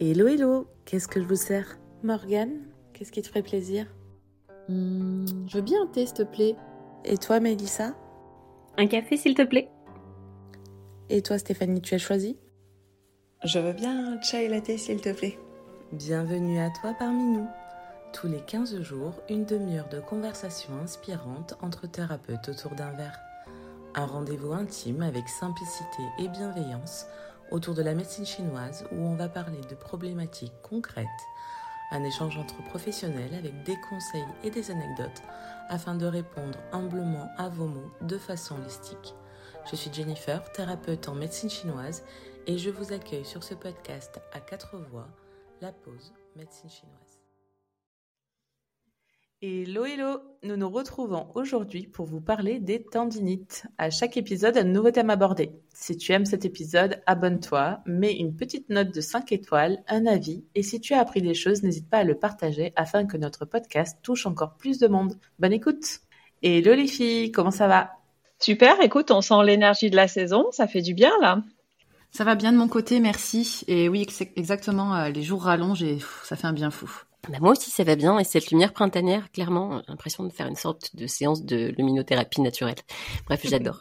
Hello hello, qu'est-ce que je vous sers? Morgane, qu'est-ce qui te ferait plaisir? Hmm, je veux bien un thé, s'il te plaît. Et toi Mélissa? Un café, s'il te plaît. Et toi Stéphanie, tu as choisi? Je veux bien un chai latte, s'il te plaît. Bienvenue à toi parmi nous. Tous les 15 jours, une demi-heure de conversation inspirante entre thérapeutes autour d'un verre. Un rendez-vous intime avec simplicité et bienveillance autour de la médecine chinoise où on va parler de problématiques concrètes. Un échange entre professionnels avec des conseils et des anecdotes afin de répondre humblement à vos mots de façon holistique. Je suis Jennifer, thérapeute en médecine chinoise et je vous accueille sur ce podcast à quatre voix, la pause médecine chinoise. Hello hello, nous nous retrouvons aujourd'hui pour vous parler des tendinites. À chaque épisode, un nouveau thème abordé. Si tu aimes cet épisode, abonne-toi, mets une petite note de 5 étoiles, un avis, et si tu as appris des choses, n'hésite pas à le partager afin que notre podcast touche encore plus de monde. Bonne écoute Hello les filles, comment ça va? Super, écoute, on sent l'énergie de la saison, ça fait du bien là. Ça va bien de mon côté, merci. Et oui, ex- exactement, euh, les jours rallongent et pff, ça fait un bien fou. Bah, moi aussi, ça va bien. Et cette lumière printanière, clairement, j'ai l'impression de faire une sorte de séance de luminothérapie naturelle. Bref, j'adore.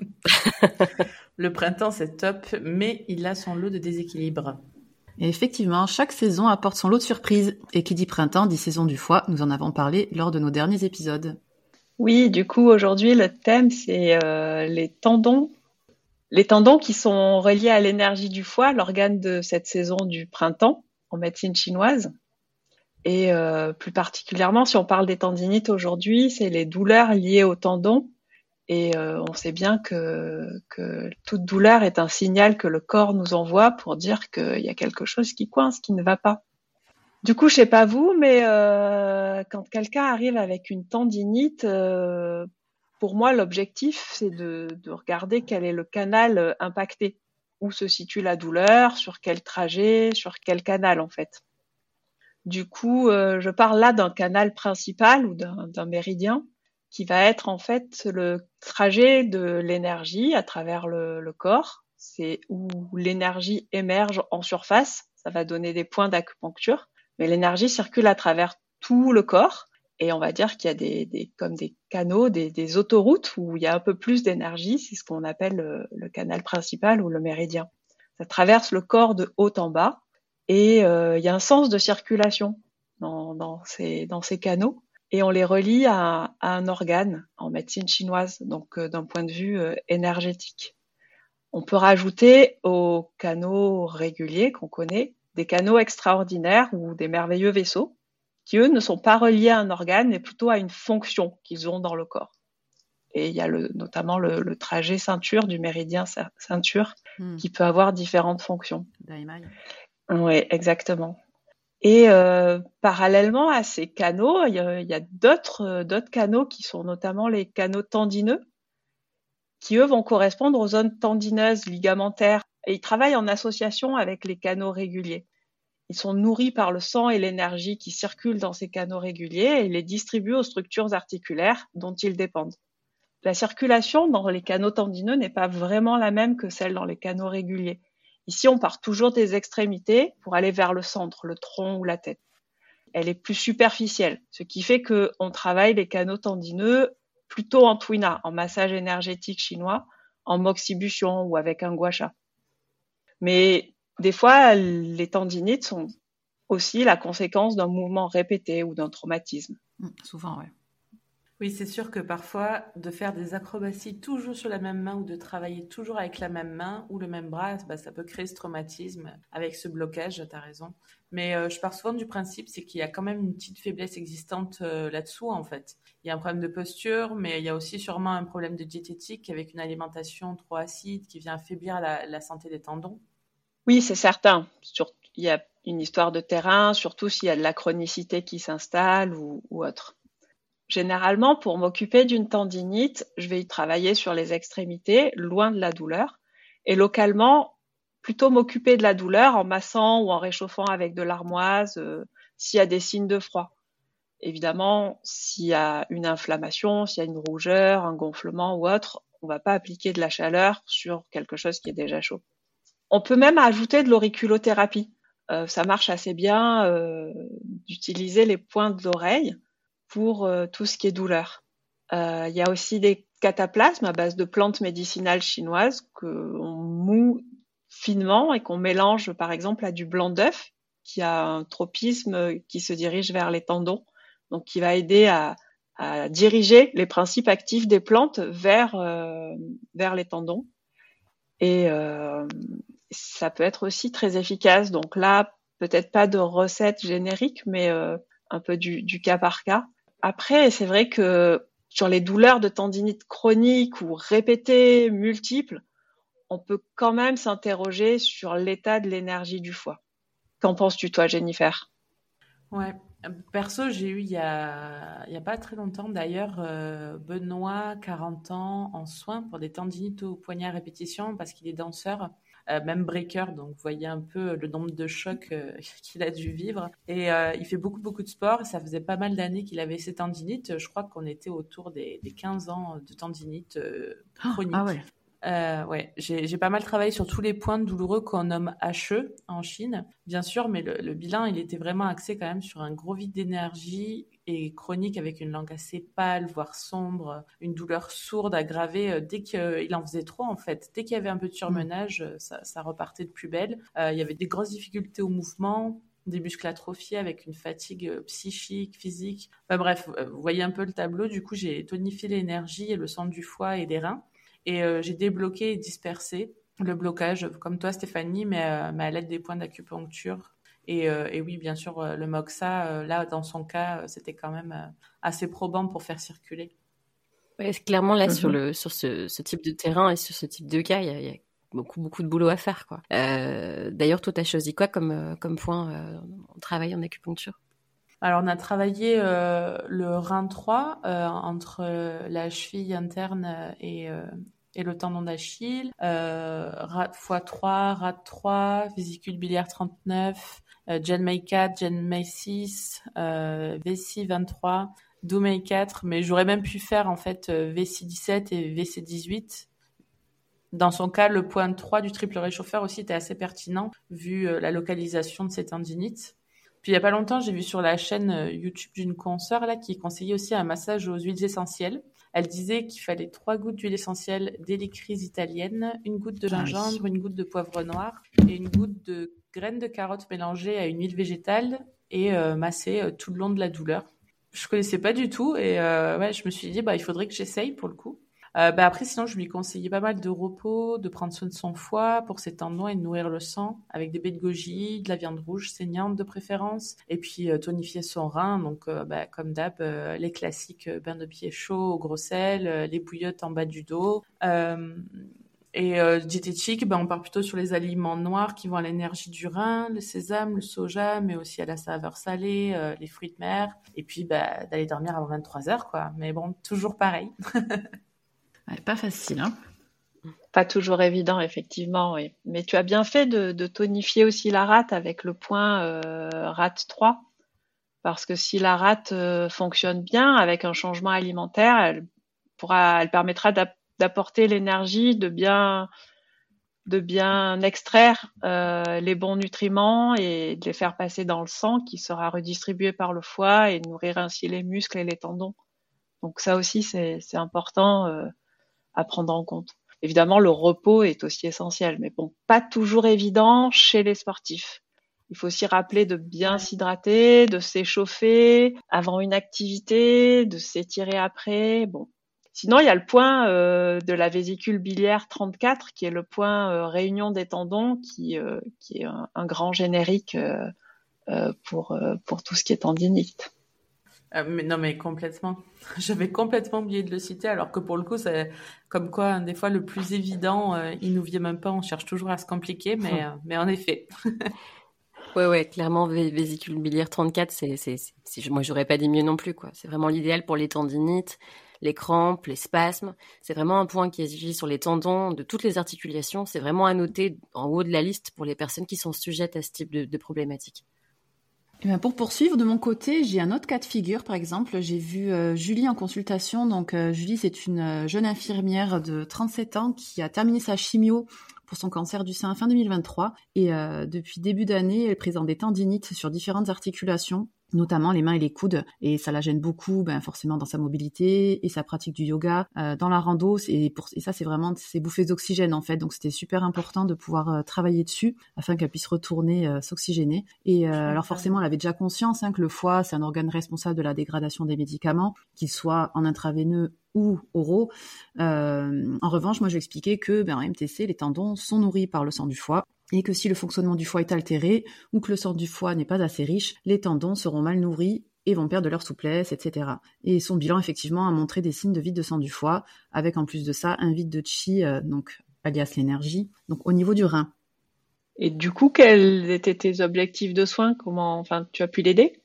Le printemps c'est top, mais il a son lot de déséquilibre. Et effectivement, chaque saison apporte son lot de surprises. Et qui dit printemps dit saison du foie, nous en avons parlé lors de nos derniers épisodes. Oui, du coup, aujourd'hui, le thème, c'est euh, les tendons. Les tendons qui sont reliés à l'énergie du foie, l'organe de cette saison du printemps en médecine chinoise. Et euh, plus particulièrement, si on parle des tendinites aujourd'hui, c'est les douleurs liées aux tendons. Et euh, on sait bien que, que toute douleur est un signal que le corps nous envoie pour dire qu'il y a quelque chose qui coince, qui ne va pas. Du coup, je sais pas vous, mais euh, quand quelqu'un arrive avec une tendinite, euh, pour moi, l'objectif, c'est de, de regarder quel est le canal euh, impacté, où se situe la douleur, sur quel trajet, sur quel canal en fait. Du coup, euh, je parle là d'un canal principal ou d'un méridien qui va être en fait le trajet de l'énergie à travers le, le corps. C'est où l'énergie émerge en surface. Ça va donner des points d'acupuncture. Mais l'énergie circule à travers tout le corps. Et on va dire qu'il y a des, des comme des canaux, des, des autoroutes où il y a un peu plus d'énergie. C'est ce qu'on appelle le, le canal principal ou le méridien. Ça traverse le corps de haut en bas. Et euh, il y a un sens de circulation dans, dans, ces, dans ces canaux et on les relie à, à un organe en médecine chinoise, donc euh, d'un point de vue euh, énergétique. On peut rajouter aux canaux réguliers qu'on connaît des canaux extraordinaires ou des merveilleux vaisseaux qui, eux, ne sont pas reliés à un organe, mais plutôt à une fonction qu'ils ont dans le corps. Et il y a le, notamment le, le trajet ceinture du méridien ce- ceinture Hmm. qui peut avoir différentes fonctions. Oui, exactement. Et euh, parallèlement à ces canaux, il y a, euh, d'autres canaux qui sont notamment les canaux tendineux, qui eux vont correspondre aux zones tendineuses, ligamentaires, et ils travaillent en association avec les canaux réguliers. Ils sont nourris par le sang et l'énergie qui circulent dans ces canaux réguliers et les distribuent aux structures articulaires dont ils dépendent. La circulation dans les canaux tendineux n'est pas vraiment la même que celle dans les canaux réguliers. Ici, on part toujours des extrémités pour aller vers le centre, le tronc ou la tête. Elle est plus superficielle, ce qui fait que on travaille les canaux tendineux plutôt en twina, en massage énergétique chinois, en moxibution ou avec un gua sha. Mais des fois, les tendinites sont aussi la conséquence d'un mouvement répété ou d'un traumatisme. Hmm, souvent, ouais. Oui, c'est sûr que parfois, de faire des acrobaties toujours sur la même main ou de travailler toujours avec la même main ou le même bras, bah, ça peut créer ce traumatisme avec ce blocage, tu as raison. Mais euh, je pars souvent du principe, c'est qu'il y a quand même une petite faiblesse existante euh, là-dessous, en fait. Il y a un problème de posture, mais il y a aussi sûrement un problème de diététique avec une alimentation trop acide qui vient affaiblir la, santé des tendons. Oui, c'est certain. Il y a une histoire de terrain, surtout s'il y a de la chronicité qui s'installe ou autre. Généralement, pour m'occuper d'une tendinite, je vais y travailler sur les extrémités, loin de la douleur, et localement, plutôt m'occuper de la douleur en massant ou en réchauffant avec de l'armoise euh, s'il y a des signes de froid. Évidemment, s'il y a une inflammation, s'il y a une rougeur, un gonflement ou autre, on va pas appliquer de la chaleur sur quelque chose qui est déjà chaud. On peut même ajouter de l'auriculothérapie. ça marche assez bien d'utiliser les pointes d'oreille pour tout ce qui est douleur. Il y a aussi des cataplasmes à base de plantes médicinales chinoises qu'on moue finement et qu'on mélange par exemple à du blanc d'œuf qui a un tropisme qui se dirige vers les tendons, donc qui va aider à, diriger les principes actifs des plantes vers, euh, vers les tendons. Et euh, ça peut être aussi très efficace. Donc là, peut-être pas de recette générique, mais euh, un peu du, cas par cas. Après, c'est vrai que sur les douleurs de tendinite chronique ou répétées, multiples, on peut quand même s'interroger sur l'état de l'énergie du foie. Qu'en penses-tu, toi, Jennifer? Ouais, perso, j'ai eu il y a, il y a pas très longtemps d'ailleurs euh, Benoît, 40 ans, en soins pour des tendinites au poignet à répétition parce qu'il est danseur. Euh, même breaker, donc vous voyez un peu le nombre de chocs euh, qu'il a dû vivre. Et il fait beaucoup, beaucoup de sport. Ça faisait pas mal d'années qu'il avait ses tendinites. Je crois qu'on était autour des, des, 15 ans de tendinite ah, chronique. Ah ouais. Euh, ouais, j'ai pas mal travaillé sur tous les points douloureux qu'on nomme HE en Chine, bien sûr, mais le, bilan, il était vraiment axé quand même sur un gros vide d'énergie et chronique avec une langue assez pâle, voire sombre, une douleur sourde aggravée euh, dès qu'il en faisait trop en fait. Dès qu'il y avait un peu de surmenage, euh, ça, ça repartait de plus belle. il y avait des grosses difficultés au mouvement, des muscles atrophiés avec une fatigue psychique, physique. Enfin bref, vous voyez un peu le tableau. Du coup, j'ai tonifié l'énergie et le sang du foie et des reins. Et euh, j'ai débloqué et dispersé le blocage, comme toi Stéphanie, mais, euh, mais à l'aide des points d'acupuncture. Et, euh, et, oui, bien sûr, le MOXA, là, dans son cas, c'était quand même assez probant pour faire circuler. Ouais, clairement, là, sur, le, sur ce, ce, type de terrain et sur ce type de cas, il y a, beaucoup, beaucoup de boulot à faire. quoi. D'ailleurs, toi, tu as choisi quoi comme, comme point en travail en acupuncture? Alors, on a travaillé le rein 3 entre la cheville interne et, et le tendon d'Achille, euh, x3, RAT 3, vésicule biliaire 39, euh, GenMay 4, GenMay 6, euh, VC 23, DoMay 4, mais j'aurais même pu faire en fait VC 17 et VC 18. Dans son cas, le point 3 du triple réchauffeur aussi était assez pertinent vu euh, la localisation de ces tendinites. Puis il y a pas longtemps, j'ai vu sur la chaîne euh, YouTube d'une consoeur là qui conseillait aussi un massage aux huiles essentielles. Elle disait qu'il fallait trois gouttes d'huile essentielle d'hélicryse italienne, une goutte de gingembre, une goutte de poivre noir et une goutte de graines de carotte mélangées à une huile végétale et euh, massée euh, tout le long de la douleur. Je connaissais pas du tout et euh, ouais, je me suis dit bah il faudrait que j'essaye pour le coup. Euh, bah après, sinon, je lui conseillais pas mal de repos, de prendre soin de son foie pour ses tendons et de nourrir le sang avec des baies de goji, de la viande rouge saignante de préférence, et puis euh, tonifier son rein. Donc, euh, bah, comme d'hab, les classiques bains de pied chaud au gros sel, les bouillottes en bas du dos. Et diététique, ben, on part plutôt sur les aliments noirs qui vont à l'énergie du rein, le sésame, le soja, mais aussi à la saveur salée, les fruits de mer. Et puis bah, d'aller dormir avant 23 heures, quoi. Mais bon, toujours pareil. pas facile, hein Pas toujours évident, effectivement, oui. Mais tu as bien fait de, tonifier aussi la rate avec le point euh, rate 3. Parce que si la rate euh, fonctionne bien avec un changement alimentaire, elle, pourra, elle permettra d'apporter l'énergie, de bien, de bien extraire euh, les bons nutriments et de les faire passer dans le sang qui sera redistribué par le foie et nourrir ainsi les muscles et les tendons. Donc ça aussi, c'est important à prendre en compte. Évidemment, le repos est aussi essentiel, mais bon, pas toujours évident chez les sportifs. Il faut aussi rappeler de bien s'hydrater, de s'échauffer avant une activité, de s'étirer après. Bon. Sinon, il y a le point euh, de la vésicule biliaire 34, qui est le point euh, réunion des tendons, qui, euh, qui est un, grand générique pour, pour tout ce qui est tendinite. Euh, mais non, mais complètement. J'avais complètement oublié de le citer, alors que pour le coup, c'est comme quoi, des fois, le plus évident, euh, il nous vient même pas. On cherche toujours à se compliquer, mais, euh, mais en effet. ouais, ouais, clairement, vésicule biliaire 34, c'est, c'est, c'est, moi, j'aurais pas dit mieux non plus, quoi. C'est vraiment l'idéal pour les tendinites, les crampes, les spasmes. C'est vraiment un point qui agit sur les tendons de toutes les articulations. C'est vraiment à noter en haut de la liste pour les personnes qui sont sujettes à ce type de, de Eh pour poursuivre, de mon côté, j'ai un autre cas de figure. Par exemple, j'ai vu euh, Julie en consultation. Donc, euh, Julie, c'est une euh, jeune infirmière de 37 ans qui a terminé sa chimio pour son cancer du sein fin 2023. Et depuis début d'année, elle présente des tendinites sur différentes articulations notamment les mains et les coudes, et ça la gêne beaucoup, ben forcément dans sa mobilité et sa pratique du yoga, euh, dans la rando, et, pour, et ça c'est vraiment ces bouffées d'oxygène en fait, donc c'était super important de pouvoir euh, travailler dessus afin qu'elle puisse retourner euh, s'oxygéner. Et alors forcément, elle avait déjà conscience hein, que le foie c'est un organe responsable de la dégradation des médicaments, qu'ils soient en intraveineux ou oraux. en revanche, moi, j'expliquais que ben, en MTC, les tendons sont nourris par le sang du foie et que si le fonctionnement du foie est altéré ou que le sang du foie n'est pas assez riche, les tendons seront mal nourris et vont perdre leur souplesse, etc. Et son bilan, effectivement, a montré des signes de vide de sang du foie, avec en plus de ça un vide de chi, euh, donc alias l'énergie, donc au niveau du rein. Et du coup, quels étaient tes objectifs de soins? Comment, enfin, tu as pu l'aider?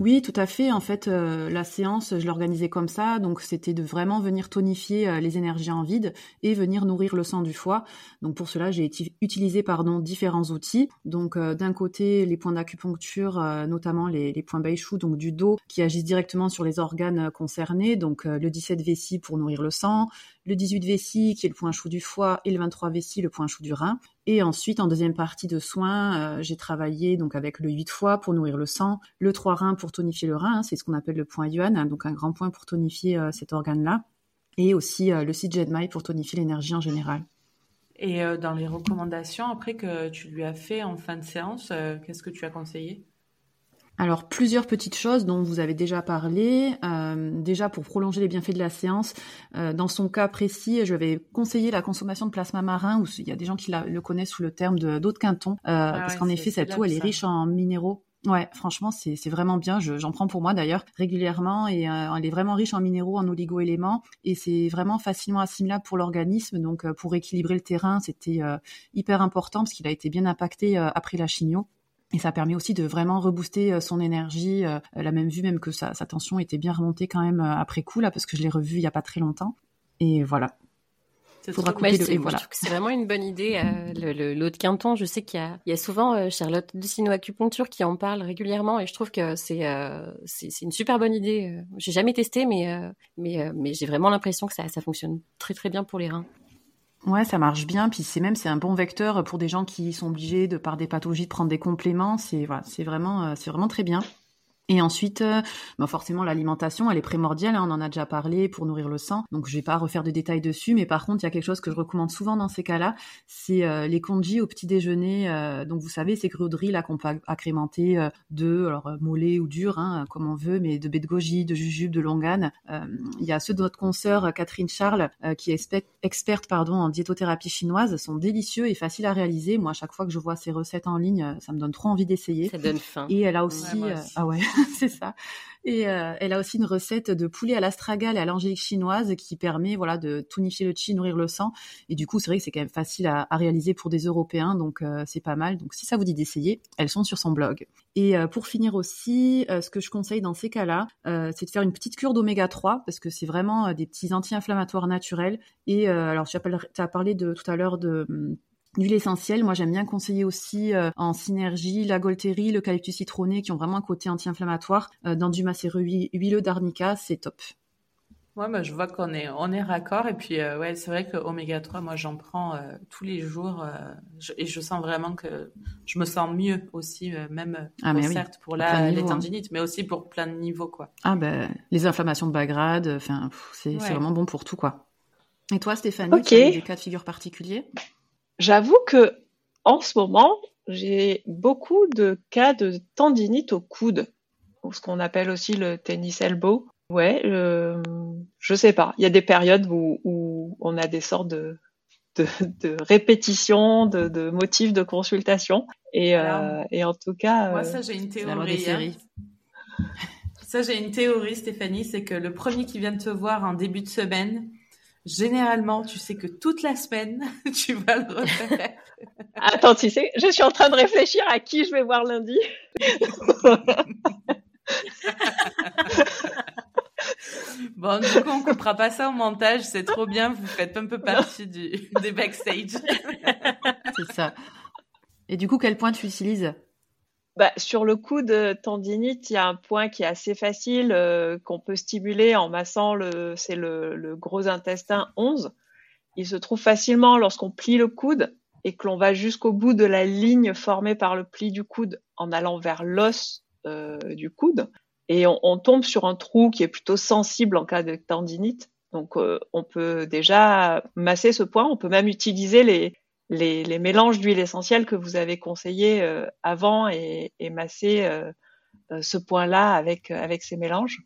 Oui, tout à fait. En fait, euh, la séance, je l'organisais comme ça. Donc, c'était de vraiment venir tonifier euh, les énergies en vide et venir nourrir le sang du foie. Donc, pour cela, j'ai utilisé pardon, différents outils. Donc, euh, d'un côté, les points d'acupuncture, notamment les, points Baishu, donc du dos, qui agissent directement sur les organes concernés. Donc, le 17 vessie pour nourrir le sang, le 18 vessie qui est le point chaud du foie et le 23 vessie le point chaud du rein. Et ensuite, en deuxième partie de soins, euh, j'ai travaillé donc avec le 8 foie pour nourrir le sang, le 3 rein pour tonifier le rein, hein, c'est ce qu'on appelle le point yuan, hein, donc un grand point pour tonifier euh, cet organe-là, et aussi euh, le 6 Jedmai pour tonifier l'énergie en général. Et dans les recommandations après que tu lui as fait en fin de séance, qu'est-ce que tu as conseillé? Alors plusieurs petites choses dont vous avez déjà parlé. Euh, déjà pour prolonger les bienfaits de la séance, euh, dans son cas précis, je vais conseiller la consommation de plasma marin, où il y a des gens qui le connaissent sous le terme d'eau de, Quinton, euh, ah parce qu'en effet cette eau elle est riche en minéraux. Ouais, franchement, c'est vraiment bien. J'en prends pour moi d'ailleurs régulièrement et elle est vraiment riche en minéraux, en oligo-éléments et c'est vraiment facilement assimilable pour l'organisme. Donc, pour équilibrer le terrain, c'était hyper important parce qu'il a été bien impacté après la chigno. Et ça permet aussi de vraiment rebooster euh, son énergie. Euh, la même vue, même que sa, tension était bien remontée quand même euh, après coup, là, parce que je l'ai revue il n'y a pas très longtemps. Et voilà. Le... voilà. C'est vraiment une bonne idée. l'eau de Quinton, je sais qu'il y, a, souvent Charlotte de Acupuncture qui en parle régulièrement et je trouve que c'est c'est une super bonne idée. J'ai jamais testé, mais mais mais j'ai vraiment l'impression que ça, ça fonctionne très très bien pour les reins. Ouais, ça marche bien. Puis c'est même c'est un bon vecteur pour des gens qui sont obligés de par des pathologies de prendre des compléments. C'est voilà, c'est vraiment euh, c'est vraiment très bien. Et ensuite, euh, bah forcément, l'alimentation, elle est primordiale. Hein, on en a déjà parlé pour nourrir le sang. Donc, je vais pas refaire de détails dessus. Mais par contre, il y a quelque chose que je recommande souvent dans ces cas-là, c'est euh, les congis au petit déjeuner. Euh, donc, vous savez, ces gruaux de riz là qu'on peut agrémenter de, alors mollet ou dur, hein, comme on veut, mais de baie de goji, de jujube, de longan. Il y a ceux de notre consoeur Catherine Charles, qui est experte pardon en diétothérapie chinoise, sont délicieux et faciles à réaliser. Moi, à chaque fois que je vois ces recettes en ligne, ça me donne trop envie d'essayer. Ça donne faim. Et elle a aussi, ah ouais. c'est ça. Et euh, elle a aussi une recette de poulet à l'astragale et à l'angélique chinoise qui permet voilà de tonifier le chi, nourrir le sang. Et du coup, c'est vrai que c'est quand même facile à, réaliser pour des Européens, donc euh, c'est pas mal. Donc si ça vous dit d'essayer, elles sont sur son blog. Et euh, pour finir aussi, ce que je conseille dans ces cas-là, c'est de faire une petite cure d'oméga 3 parce que c'est vraiment des petits anti-inflammatoires naturels. Et alors, tu as parlé de tout à l'heure de hum, L'huile essentielle, moi j'aime bien conseiller aussi euh, en synergie la le l'eucalyptus citronné qui ont vraiment un côté anti-inflammatoire. Euh, dans du macéreux huileux d'arnica, c'est top. Ouais, bah, je vois qu'on est, on est raccord. Et puis, euh, ouais, c'est vrai que oméga 3, moi, j'en prends tous les jours. et je sens vraiment que je me sens mieux aussi, même, ah, certes, pour la, les hein. mais aussi pour plein de niveaux, quoi. Ah, ben, les inflammations de bas grade, enfin, c'est vraiment bon pour tout, quoi. Et toi, Stéphanie, tu as des cas de figure particuliers? J'avoue que en ce moment, j'ai beaucoup de cas de tendinite au coude, ou ce qu'on appelle aussi le tennis elbow. Ouais, euh, je sais pas. Il y a des périodes où, où on a des sortes de, de, de répétitions, de, de, motifs de consultation. Et, euh, et en tout cas, moi ça j'ai une théorie. Hein. Ça j'ai une théorie, Stéphanie, c'est que le premier qui vient de te voir en début de semaine, Généralement, tu sais que toute la semaine, tu vas le refaire. Attends, tu sais, je suis en train de réfléchir à qui je vais voir lundi. bon, du coup, on coupera pas ça au montage. C'est trop bien. Vous faites un peu partie du, des backstage. C'est ça. Et du coup, quel point tu utilises? Bah, sur le coup de tendinite, il y a un point qui est assez facile euh, qu'on peut stimuler en massant le, c'est le, le, gros intestin 11. Il se trouve facilement lorsqu'on plie le coude et que l'on va jusqu'au bout de la ligne formée par le pli du coude en allant vers l'os euh, du coude, et on, on, tombe sur un trou qui est plutôt sensible en cas de tendinite. Donc euh, on peut déjà masser ce point, on peut même utiliser les, les, les mélanges d'huile essentielle que vous avez conseillés euh, avant et, et masser euh, euh, ce point-là avec, avec ces mélanges.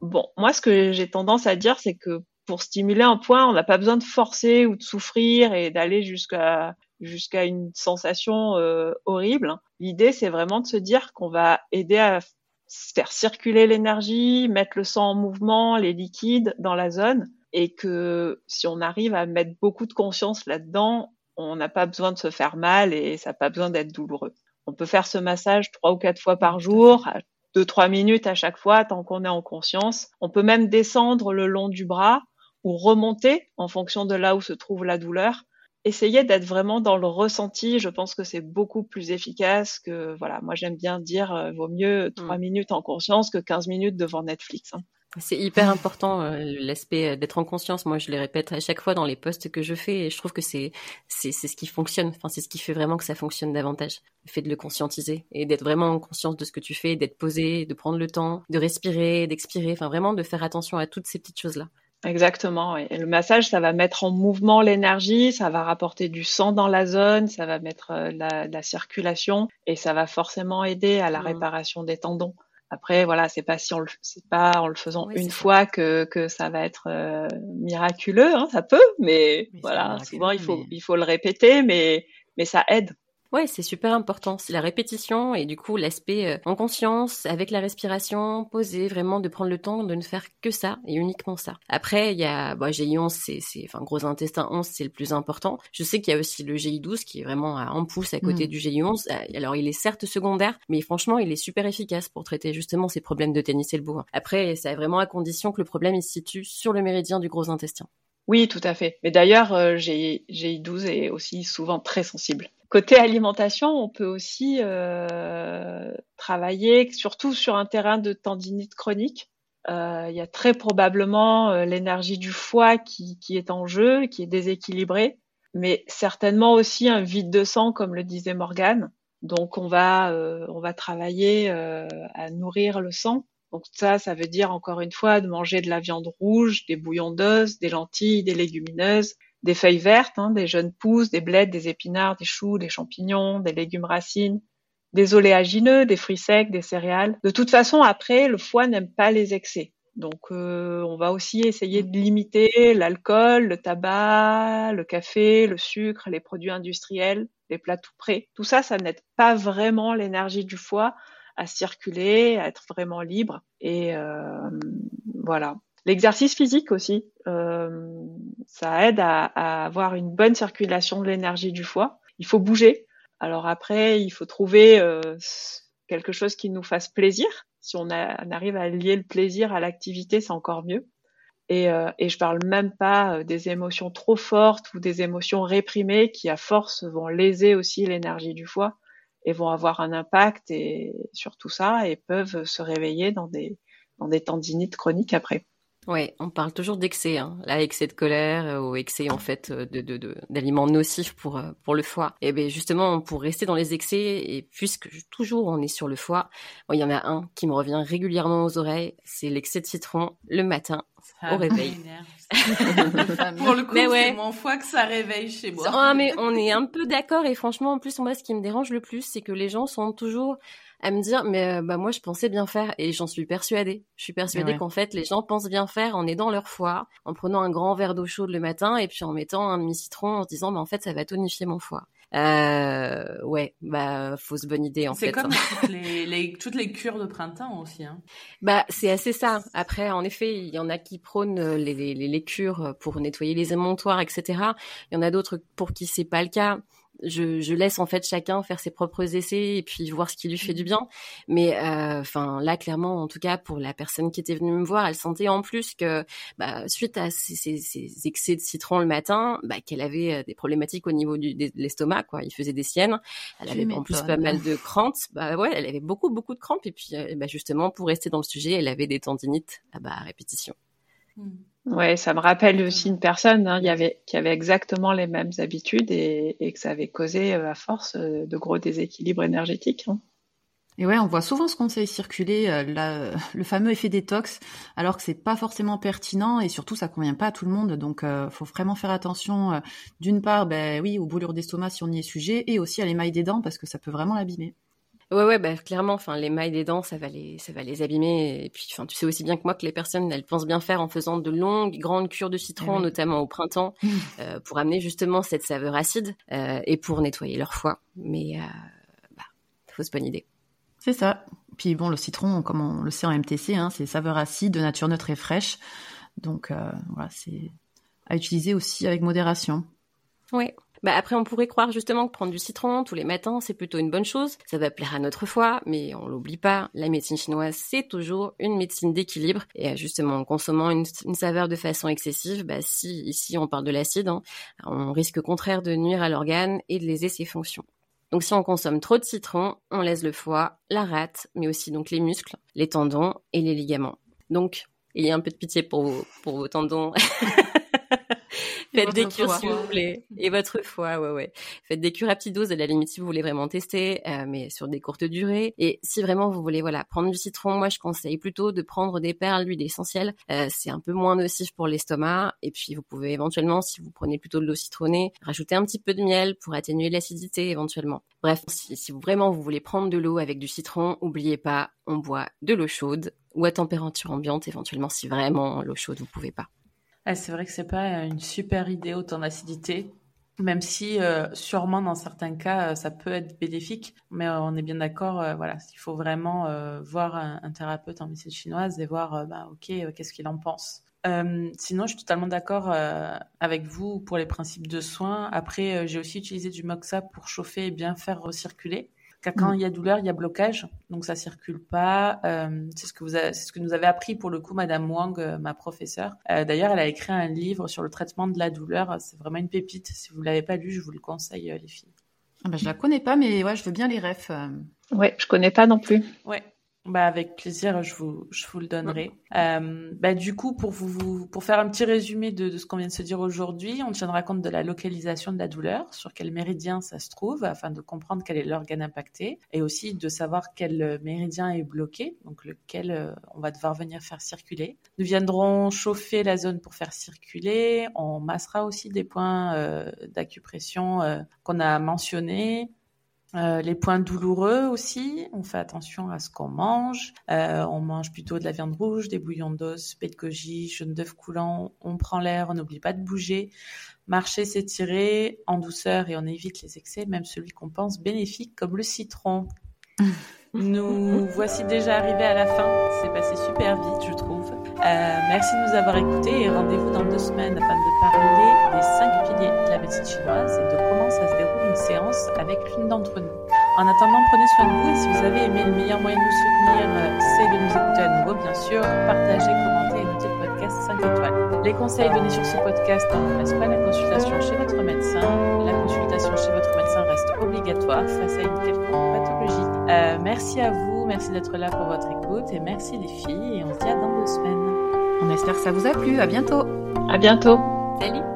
bon, moi ce que j'ai tendance à dire, c'est que pour stimuler un point, on n'a pas besoin de forcer ou de souffrir et d'aller jusqu'à jusqu'à une sensation euh, horrible. L'idée, c'est vraiment de se dire qu'on va aider à faire circuler l'énergie, mettre le sang en mouvement, les liquides dans la zone, et que si on arrive à mettre beaucoup de conscience là-dedans, on n'a pas besoin de se faire mal et ça n'a pas besoin d'être douloureux. On peut faire ce massage trois ou quatre fois par jour, deux trois minutes à chaque fois tant qu'on est en conscience. On peut même descendre le long du bras ou remonter en fonction de là où se trouve la douleur essayez d'être vraiment dans le ressenti. Je pense que c'est beaucoup plus efficace que, voilà, moi j'aime bien dire, euh, vaut mieux trois mmh. minutes en conscience que 15 minutes devant Netflix. Hein. C'est hyper important euh, l'aspect euh, d'être en conscience. Moi, je les répète à chaque fois dans les posts que je fais, et je trouve que c'est c'est c'est ce qui fonctionne. Enfin, c'est ce qui fait vraiment que ça fonctionne davantage. Le fait de le conscientiser et d'être vraiment en conscience de ce que tu fais, d'être posé, de prendre le temps, de respirer, d'expirer. Enfin, vraiment de faire attention à toutes ces petites choses là. Exactement. Et le massage, ça va mettre en mouvement l'énergie, ça va rapporter du sang dans la zone, ça va mettre euh, la, la circulation et ça va forcément aider à la mmh. réparation des tendons. Après, voilà, c'est pas si on le, c'est pas en le faisant une fois que, que ça va être euh, miraculeux, hein, ça peut, mais, voilà, souvent il faut, il faut le répéter, mais, mais ça aide. Ouais, c'est super important. C'est la répétition et du coup l'aspect euh, en conscience, avec la respiration, poser, vraiment de prendre le temps de ne faire que ça et uniquement ça. Après, il y a bah, GI11, c'est, c'est, enfin gros intestin 11, c'est le plus important. Je sais qu'il y a aussi le GI12 qui est vraiment en pouce à côté mm. du GI11. Euh, alors il est certes secondaire, mais franchement il est super efficace pour traiter justement ces problèmes de tennis et le bourrin. Après, c'est vraiment à condition que le problème il se situe sur le méridien du gros intestin. Oui, tout à fait. Mais d'ailleurs, euh, GI12 est aussi souvent très sensible. Côté alimentation, on peut aussi euh, travailler surtout sur un terrain de tendinite chronique. Euh, il y a très probablement euh, l'énergie du foie qui, qui, est en jeu, qui est déséquilibrée, mais certainement aussi un vide de sang, comme le disait Morgane. Donc on va euh, on va travailler euh, à nourrir le sang. Donc ça, ça veut dire encore une fois de manger de la viande rouge, des bouillons d'os, des lentilles, des légumineuses, des feuilles vertes, hein, des jeunes pousses, des bleds, des épinards, des choux, des champignons, des légumes racines, des oléagineux, des fruits secs, des céréales. De toute façon, après, le foie n'aime pas les excès. Donc, euh, on va aussi essayer de limiter l'alcool, le tabac, le café, le sucre, les produits industriels, les plats tout prêts. Tout ça, ça n'aide pas vraiment l'énergie du foie à circuler, à être vraiment libre. Et euh, voilà. L'exercice physique aussi, euh, ça aide à, à, avoir une bonne circulation de l'énergie du foie. Il faut bouger. Alors après, il faut trouver euh, quelque chose qui nous fasse plaisir. Si on, a, on arrive à lier le plaisir à l'activité, c'est encore mieux. Et, euh, et je parle même pas euh, des émotions trop fortes ou des émotions réprimées qui, à force, vont léser aussi l'énergie du foie et vont avoir un impact et sur tout ça et peuvent se réveiller dans des, dans des tendinites chroniques après. Ouais, on parle toujours d'excès, hein. là, excès de colère euh, ou excès en fait euh, de, de, d'aliments nocifs pour euh, pour le foie. Et ben justement, pour rester dans les excès et puisque toujours on est sur le foie, il y en a un qui me revient régulièrement aux oreilles, c'est l'excès de citron le matin au réveil. pour le coup, c'est mon foie que ça réveille chez moi. Ah, mais on est un peu d'accord et franchement, en plus, moi, ce qui me dérange le plus, c'est que les gens sont toujours à me dire mais euh, bah moi je pensais bien faire et j'en suis persuadée. Je suis persuadée qu'en fait les gens pensent bien faire en aidant leur foie, en prenant un grand verre d'eau chaude le matin et puis en mettant un demi citron en se disant mais en fait ça va tonifier mon foie. Euh, ouais, bah fausse bonne idée en fait. C'est comme toutes les, les, toutes les cures de printemps aussi. Hein. Bah c'est assez ça. Après, en effet, il y en a qui prônent les, les, les cures pour nettoyer les émontoires, etc. Il y en a d'autres pour qui c'est pas le cas je, je, laisse en fait chacun faire ses propres essais et puis voir ce qui lui fait du mmh. bien. Mais euh, enfin là, clairement, en tout cas pour la personne qui était venue me voir, elle sentait en plus que bah, suite à ces, ces, ces, excès de citron le matin, bah, qu'elle avait euh, des problématiques au niveau du, de l'estomac. Quoi, il faisait des siennes. Elle avait en plus pas mal de crampes. Bah ouais, elle avait beaucoup beaucoup de crampes et puis euh, bah, justement pour rester dans le sujet, elle avait des tendinites ah, bah, à répétition. Mmh. Ouais, ça me rappelle aussi une personne hein, y avait, qui avait exactement les mêmes habitudes et, et que ça avait causé à force de gros déséquilibres énergétiques. Hein. Et ouais, on voit souvent ce conseil circuler, euh, le fameux effet détox, alors que c'est pas forcément pertinent et surtout ça convient pas à tout le monde. Donc, euh, faut vraiment faire attention. Euh, d'une part, ben oui, aux brûlures d'estomac si on y est sujet, et aussi à l'émail des dents parce que ça peut vraiment l'abîmer. Ouais, ouais, bah, clairement, enfin, l'émail des dents, ça va les, ça va les abîmer. Et puis, enfin, tu sais aussi bien que moi que les personnes, elles pensent bien faire en faisant de longues, grandes cures de citron, eh notamment au printemps, euh, pour amener justement cette saveur acide et pour nettoyer leur foie. Mais, bah, fausse bonne idée. C'est ça. Puis bon, le citron, comme on le sait en MTC, hein, c'est saveur acide, de nature neutre et fraîche. Donc euh, voilà, c'est à utiliser aussi avec modération. Oui. Bah après, on pourrait croire justement que prendre du citron tous les matins, c'est plutôt une bonne chose. Ça va plaire à notre foie, mais on l'oublie pas. La médecine chinoise, c'est toujours une médecine d'équilibre. Et euh, justement, en consommant une, saveur de façon excessive, bah si ici on parle de l'acide, hein, on risque au contraire de nuire à l'organe et de léser ses fonctions. Donc si on consomme trop de citron, on laisse le foie, la rate, mais aussi donc les muscles, les tendons et les ligaments. Donc, il y a un peu de pitié pour vos, pour vos tendons. Faites des cures s'il vous plaît. Et votre foie, ouais, ouais. Faites des cures à petite dose à la limite si vous voulez vraiment tester, euh, mais sur des courtes durées. Et si vraiment vous voulez, voilà, prendre du citron, moi je conseille plutôt de prendre des perles d'huile essentielle. Euh, c'est un peu moins nocif pour l'estomac. Et puis vous pouvez éventuellement, si vous prenez plutôt de l'eau citronnée, rajouter un petit peu de miel pour atténuer l'acidité éventuellement. Bref, si, si vraiment vous voulez prendre de l'eau avec du citron, oubliez pas, on boit de l'eau chaude ou à température ambiante éventuellement si vraiment l'eau chaude vous pouvez pas c'est vrai que c'est pas une super idée autant d'acidité, même si euh, sûrement dans certains cas euh, ça peut être bénéfique, mais euh, on est bien d'accord, voilà, il faut vraiment voir un, thérapeute en médecine chinoise et voir, bah, ok, qu'est-ce qu'il en pense. sinon, je suis totalement d'accord avec vous pour les principes de soins. Après, j'ai aussi utilisé du moxa pour chauffer et bien faire recirculer quand mm. il y a douleur, il y a blocage, donc ça circule pas. Euh, c'est ce que vous, c'est ce que nous avait appris pour le coup Madame Wang, euh, ma professeure. Euh, d'ailleurs, elle a écrit un livre sur le traitement de la douleur. C'est vraiment une pépite. Si vous l'avez pas lu, je vous le conseille, les filles. Ah bah, je la connais pas, mais ouais, je veux bien les refs. Ouais, je connais pas non plus. Ouais. Bah avec plaisir, je vous, je vous le donnerai. Euh, bah du coup, pour vous, pour faire un petit résumé de, de ce qu'on vient de se dire aujourd'hui, on tiendra compte de la localisation de la douleur, sur quel méridien ça se trouve, afin de comprendre quel est l'organe impacté, et aussi de savoir quel méridien est bloqué, donc lequel euh, on va devoir venir faire circuler. Nous viendrons chauffer la zone pour faire circuler. On massera aussi des points euh, d'acupression euh, qu'on a mentionnés. Euh, les points douloureux aussi, on fait attention à ce qu'on mange. Euh, on mange plutôt de la viande rouge, des bouillons d'os, pet de goji, jaune d'œuf coulant. On prend l'air, on n'oublie pas de bouger. Marcher, s'étirer en douceur et on évite les excès, même celui qu'on pense bénéfique comme le citron. Nous voici déjà arrivés à la fin. C'est passé super vite, je trouve. Euh, merci de nous avoir écoutés et rendez-vous dans deux semaines afin de parler des cinq piliers de la médecine chinoise et de comment ça se déroule une séance avec l'une d'entre nous. En attendant, prenez soin de vous et si vous avez aimé, le meilleur moyen de nous soutenir, euh, c'est de nous écouter à nouveau, bien sûr. Partagez, commentez et notez le podcast 5 étoiles. Les conseils donnés sur ce podcast ne remplacent pas la consultation chez votre médecin. La consultation chez votre médecin reste obligatoire face à une quelconque pathologie. Euh, merci à vous, merci d'être là pour votre écoute et merci les filles et on se dit à dans deux semaines. On espère que ça vous a plu. À bientôt. À bientôt. Salut.